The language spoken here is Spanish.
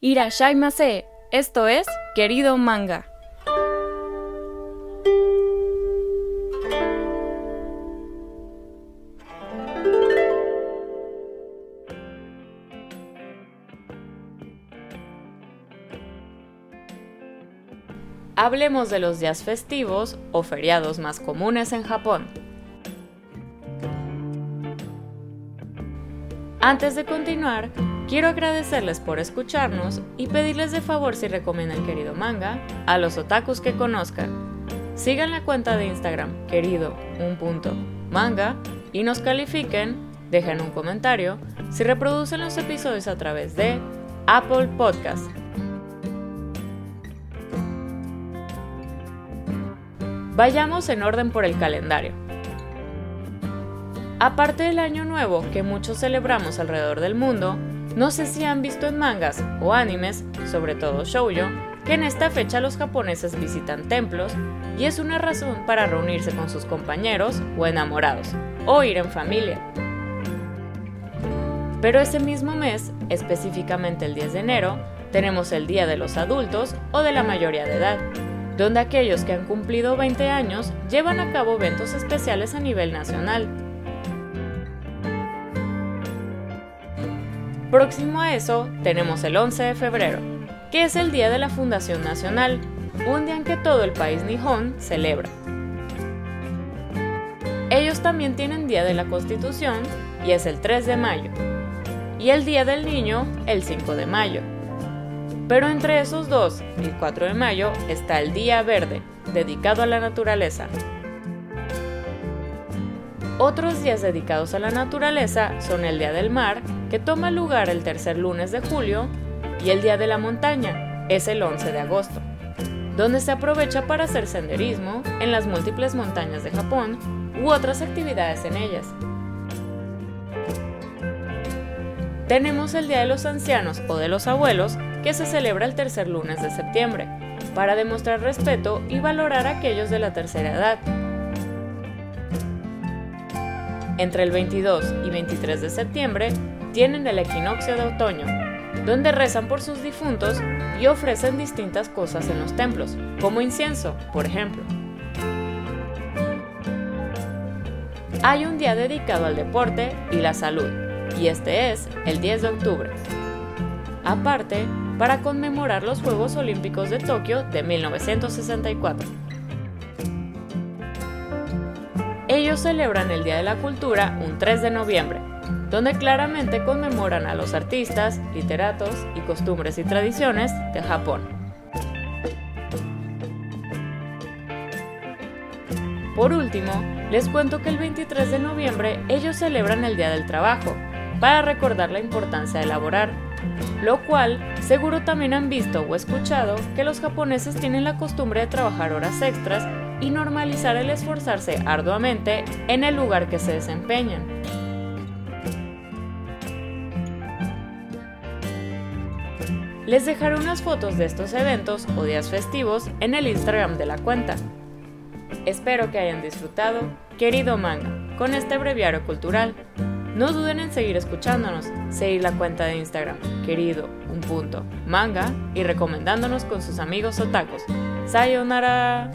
Irashaimase, esto es Querido Manga. Hablemos de los días festivos o feriados más comunes en Japón. Antes de continuar, quiero agradecerles por escucharnos y pedirles de favor si recomiendan querido manga a los otakus que conozcan. Sigan la cuenta de Instagram querido un punto manga y nos califiquen, dejen un comentario si reproducen los episodios a través de Apple Podcast Vayamos en orden por el calendario. Aparte del Año Nuevo que muchos celebramos alrededor del mundo, no sé si han visto en mangas o animes, sobre todo shoujo, que en esta fecha los japoneses visitan templos y es una razón para reunirse con sus compañeros o enamorados, o ir en familia. Pero ese mismo mes, específicamente el 10 de enero, tenemos el Día de los Adultos o de la mayoría de edad, donde aquellos que han cumplido 20 años llevan a cabo eventos especiales a nivel nacional. Próximo a eso tenemos el 11 de febrero, que es el Día de la Fundación Nacional, un día en que todo el país nihon celebra. Ellos también tienen Día de la Constitución y es el 3 de mayo, y el Día del Niño el 5 de mayo. Pero entre esos dos, el 4 de mayo, está el Día Verde, dedicado a la naturaleza. Otros días dedicados a la naturaleza son el Día del Mar, que toma lugar el tercer lunes de julio, y el Día de la Montaña, es el 11 de agosto, donde se aprovecha para hacer senderismo en las múltiples montañas de Japón u otras actividades en ellas. Tenemos el Día de los Ancianos o de los Abuelos, que se celebra el tercer lunes de septiembre, para demostrar respeto y valorar a aquellos de la tercera edad. Entre el 22 y 23 de septiembre tienen el equinoccio de otoño, donde rezan por sus difuntos y ofrecen distintas cosas en los templos, como incienso, por ejemplo. Hay un día dedicado al deporte y la salud, y este es el 10 de octubre. Aparte, para conmemorar los Juegos Olímpicos de Tokio de 1964. Ellos celebran el Día de la Cultura un 3 de noviembre, donde claramente conmemoran a los artistas, literatos y costumbres y tradiciones de Japón. Por último, les cuento que el 23 de noviembre ellos celebran el Día del Trabajo, para recordar la importancia de laborar lo cual seguro también han visto o escuchado que los japoneses tienen la costumbre de trabajar horas extras y normalizar el esforzarse arduamente en el lugar que se desempeñan. Les dejaré unas fotos de estos eventos o días festivos en el Instagram de la cuenta. Espero que hayan disfrutado, querido manga, con este breviario cultural. No duden en seguir escuchándonos, seguir la cuenta de Instagram, querido, un punto, manga, y recomendándonos con sus amigos otakus. ¡Sayonara!